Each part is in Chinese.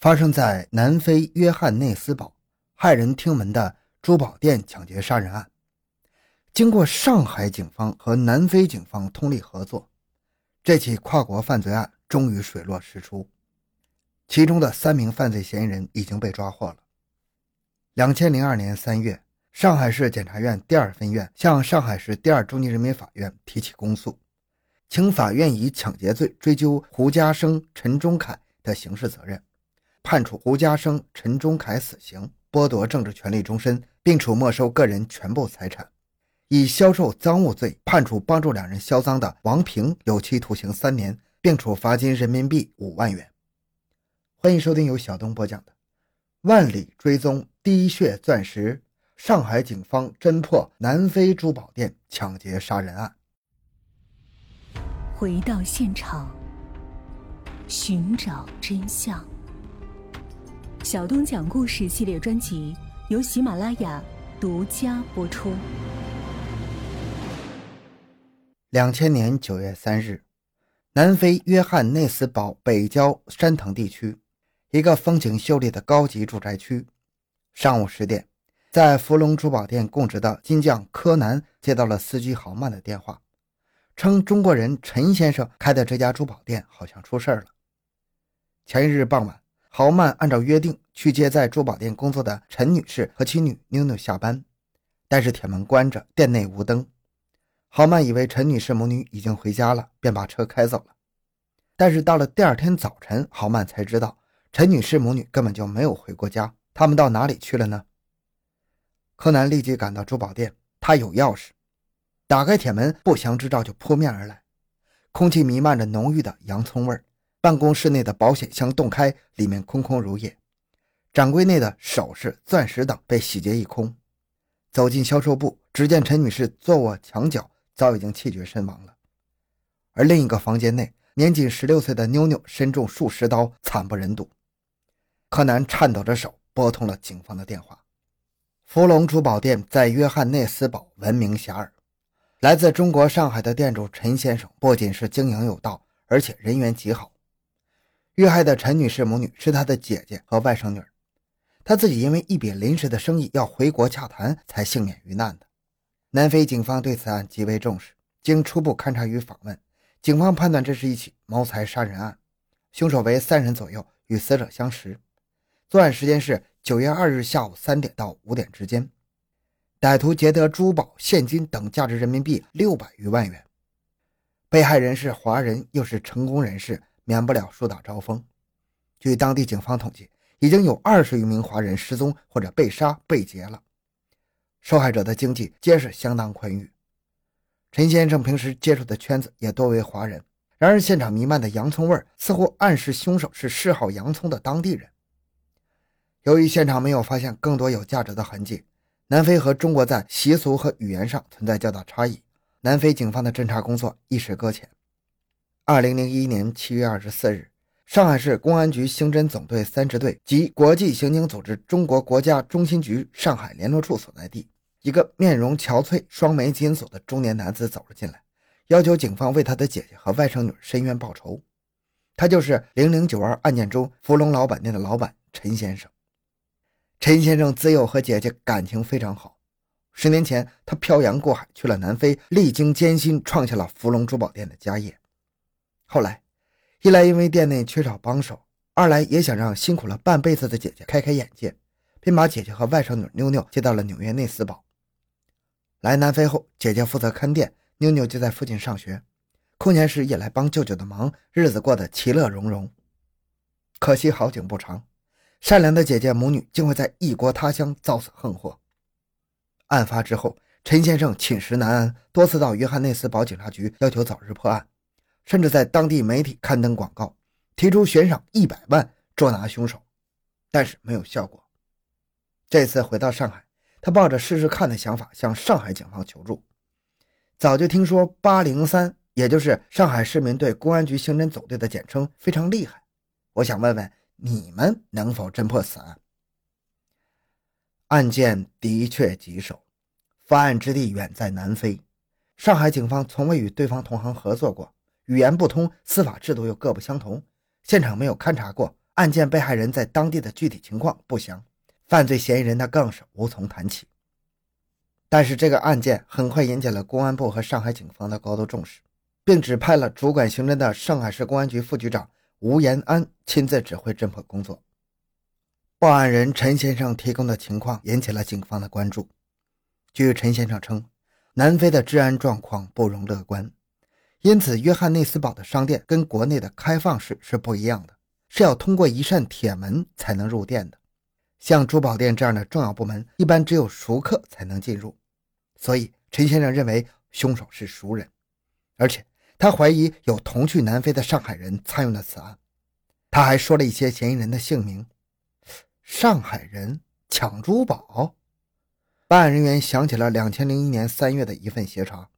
发生在南非约翰内斯堡骇人听闻的珠宝店抢劫杀人案。经过上海警方和南非警方通力合作，这起跨国犯罪案终于水落石出。其中的三名犯罪嫌疑人已经被抓获了。两千零二年三月，上海市检察院第二分院向上海市第二中级人民法院提起公诉，请法院以抢劫罪追究胡家生、陈忠凯的刑事责任。判处胡家生、陈忠凯死刑，剥夺政治权利终身，并处没收个人全部财产；以销售赃物罪判处帮助两人销赃的王平有期徒刑三年，并处罚金人民币五万元。欢迎收听由小东播讲的《万里追踪滴血钻石》，上海警方侦破南非珠宝店抢劫杀人案。回到现场，寻找真相。小东讲故事系列专辑由喜马拉雅独家播出。两千年九月三日，南非约翰内斯堡北郊山藤地区，一个风景秀丽的高级住宅区。上午十点，在福隆珠宝店供职的金匠柯南接到了司机豪曼的电话，称中国人陈先生开的这家珠宝店好像出事了。前一日傍晚。豪曼按照约定去接在珠宝店工作的陈女士和其女妞妞下班，但是铁门关着，店内无灯。豪曼以为陈女士母女已经回家了，便把车开走了。但是到了第二天早晨，豪曼才知道陈女士母女根本就没有回过家，他们到哪里去了呢？柯南立即赶到珠宝店，他有钥匙，打开铁门，不祥之兆就扑面而来，空气弥漫着浓郁的洋葱味儿。办公室内的保险箱洞开，里面空空如也。展柜内的首饰、钻石等被洗劫一空。走进销售部，只见陈女士坐卧墙角，早已经气绝身亡了。而另一个房间内，年仅十六岁的妞妞身中数十刀，惨不忍睹。柯南颤抖着手拨通了警方的电话。福隆珠宝店在约翰内斯堡闻名遐迩，来自中国上海的店主陈先生不仅是经营有道，而且人缘极好。遇害的陈女士母女是他的姐姐和外甥女，她自己因为一笔临时的生意要回国洽谈，才幸免于难的。南非警方对此案极为重视，经初步勘查与访问，警方判断这是一起谋财杀人案，凶手为三人左右，与死者相识。作案时间是九月二日下午三点到五点之间，歹徒劫得珠宝、现金等价值人民币六百余万元。被害人是华人，又是成功人士。免不了树大招风。据当地警方统计，已经有二十余名华人失踪或者被杀、被劫了。受害者的经济皆是相当宽裕。陈先生平时接触的圈子也多为华人。然而，现场弥漫的洋葱味似乎暗示凶手是嗜好洋葱的当地人。由于现场没有发现更多有价值的痕迹，南非和中国在习俗和语言上存在较大差异，南非警方的侦查工作一时搁浅。二零零一年七月二十四日，上海市公安局刑侦总队三支队及国际刑警组织中国国家中心局上海联络处所在地，一个面容憔悴、双眉紧锁的中年男子走了进来，要求警方为他的姐姐和外甥女申冤报仇。他就是零零九二案件中福隆老板店的老板陈先生。陈先生自幼和姐姐感情非常好，十年前他漂洋过海去了南非，历经艰辛创下了福隆珠宝店的家业。后来，一来因为店内缺少帮手，二来也想让辛苦了半辈子的姐姐开开眼界，便把姐姐和外甥女妞妞接到了纽约内斯堡。来南非后，姐姐负责看店，妞妞就在附近上学，空闲时也来帮舅舅的忙，日子过得其乐融融。可惜好景不长，善良的姐姐母女竟会在异国他乡遭此横祸。案发之后，陈先生寝食难安，多次到约翰内斯堡警察局要求早日破案。甚至在当地媒体刊登广告，提出悬赏一百万捉拿凶手，但是没有效果。这次回到上海，他抱着试试看的想法向上海警方求助。早就听说八零三，也就是上海市民对公安局刑侦总队的简称，非常厉害。我想问问你们能否侦破此案？案件的确棘手，发案之地远在南非，上海警方从未与对方同行合作过。语言不通，司法制度又各不相同，现场没有勘查过，案件被害人在当地的具体情况不详，犯罪嫌疑人那更是无从谈起。但是这个案件很快引起了公安部和上海警方的高度重视，并指派了主管刑侦的上海市公安局副局长吴延安亲自指挥侦破工作。报案人陈先生提供的情况引起了警方的关注。据陈先生称，南非的治安状况不容乐观，因此约翰内斯堡的商店跟国内的开放式是不一样的，是要通过一扇铁门才能入店的。像珠宝店这样的重要部门，一般只有熟客才能进入。所以，陈先生认为凶手是熟人，而且他怀疑有同去南非的上海人参与了此案。他还说了一些嫌疑人的姓名：上海人抢珠宝。办案人员想起了两千零一年三月的一份协查，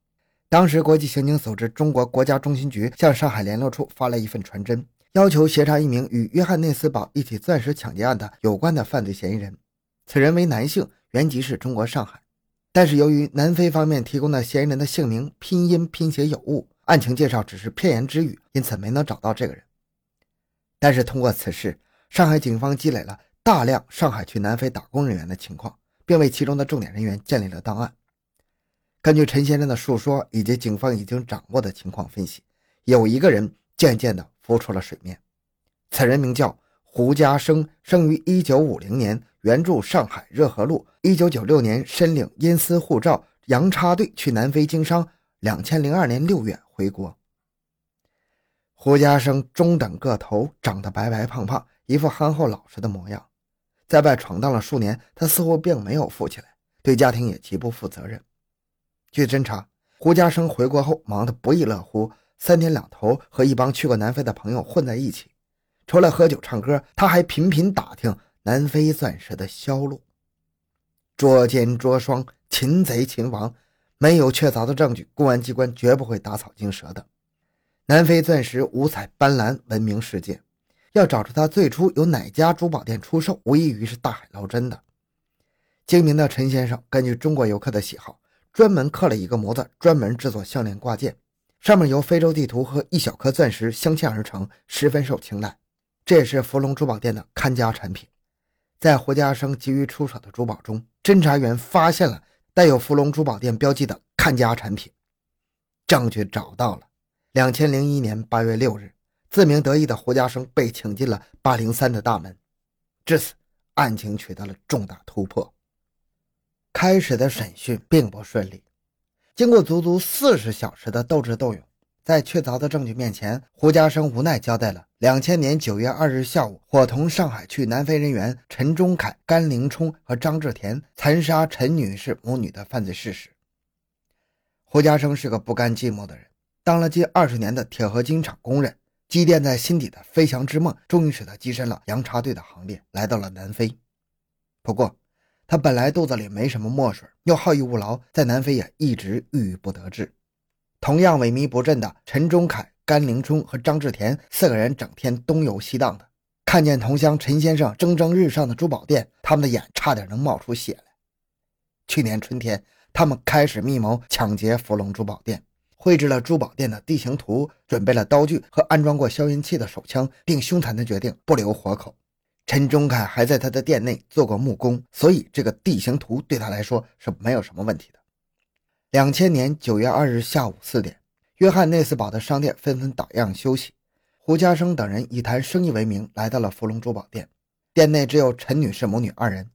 当时国际刑警组织中国国家中心局向上海联络处发了一份传真，要求协查一名与约翰内斯堡一起钻石抢劫案的有关的犯罪嫌疑人。此人为男性，原籍是中国上海，但是由于南非方面提供的嫌疑人的姓名拼音拼写有误，案情介绍只是片言之语，因此没能找到这个人。但是通过此事，上海警方积累了大量上海去南非打工人员的情况。并为其中的重点人员建立了档案。根据陈先生的述说以及警方已经掌握的情况分析，有一个人渐渐地浮出了水面。此人名叫胡家生，生于1950年，原住上海热河路。1996年申领因私护照，洋插队去南非经商。2002年6月回国。胡家生中等个头，长得白白胖胖，一副憨厚老实的模样。在外闯荡了数年，他似乎并没有富起来，对家庭也极不负责任。据侦查，胡家生回国后忙得不亦乐乎，三天两头和一帮去过南非的朋友混在一起。除了喝酒唱歌，他还频频打听南非钻石的销路。捉奸捉双，擒贼擒王，没有确凿的证据，公安机关绝不会打草惊蛇的。南非钻石五彩斑斓，闻名世界。要找出他最初由哪家珠宝店出售，无异于是大海捞针的。精明的陈先生根据中国游客的喜好，专门刻了一个模子，专门制作项链挂件，上面由非洲地图和一小颗钻石镶嵌而成，十分受青睐。这也是芙蓉珠宝店的看家产品。在胡家生急于出手的珠宝中，侦查员发现了带有芙蓉珠宝店标记的看家产品，证据找到了。两千零一年八月六日。自鸣得意的胡家生被请进了八零三的大门，至此，案情取得了重大突破。开始的审讯并不顺利，经过足足四十小时的斗智斗勇，在确凿的证据面前，胡家生无奈交代了两千年九月二日下午伙同上海去南非人员陈忠凯、甘凌冲和张志田残杀陈女士母女的犯罪事实。胡家生是个不甘寂寞的人，当了近二十年的铁合金厂工人。积淀在心底的飞翔之梦，终于使他跻身了洋插队的行列，来到了南非。不过，他本来肚子里没什么墨水，又好逸恶劳，在南非也一直郁郁不得志。同样萎靡不振的陈忠凯、甘凌冲和张志田四个人，整天东游西荡的，看见同乡陈先生蒸蒸日上的珠宝店，他们的眼差点能冒出血来。去年春天，他们开始密谋抢劫芙蓉珠宝店。绘制了珠宝店的地形图，准备了刀具和安装过消音器的手枪，并凶残地决定不留活口。陈忠凯还在他的店内做过木工，所以这个地形图对他来说是没有什么问题的。两千年九月二日下午四点，约翰内斯堡的商店纷纷打烊休息，胡家生等人以谈生意为名来到了芙蓉珠宝店。店内只有陈女士母女二人，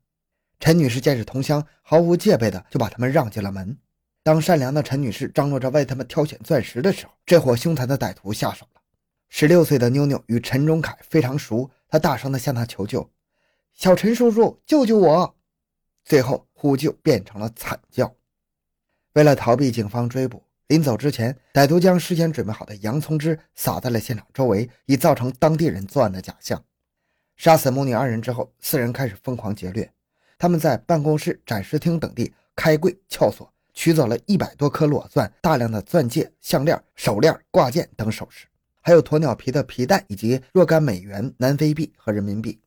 陈女士见是同乡，毫无戒备的就把他们让进了门。当善良的陈女士张罗着为他们挑选钻石的时候，这伙凶残的歹徒下手了。十六岁的妞妞与陈忠凯非常熟，他大声地向他求救：“小陈叔叔，救救我！”最后呼救变成了惨叫。为了逃避警方追捕，临走之前，歹徒将事先准备好的洋葱汁撒在了现场周围，以造成当地人作案的假象。杀死母女二人之后，四人开始疯狂劫掠。他们在办公室、展示厅等地开柜撬锁。取走了一百多颗裸钻、大量的钻戒、项链、手链、挂件等首饰，还有鸵鸟皮的皮带以及若干美元南非币和人民币。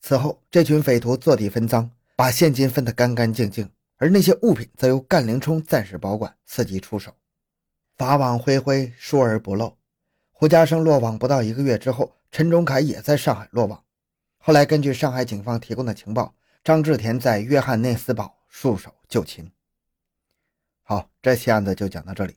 此后这群匪徒坐地分赃，把现金分得干干净净，而那些物品则由干林冲暂时保管，伺机出手。法网恢恢，疏而不漏。胡家生落网不到一个月之后，陈忠凯也在上海落网。后来根据上海警方提供的情报，张志田在约翰内斯堡束手就擒。好，这期案子就讲到这里。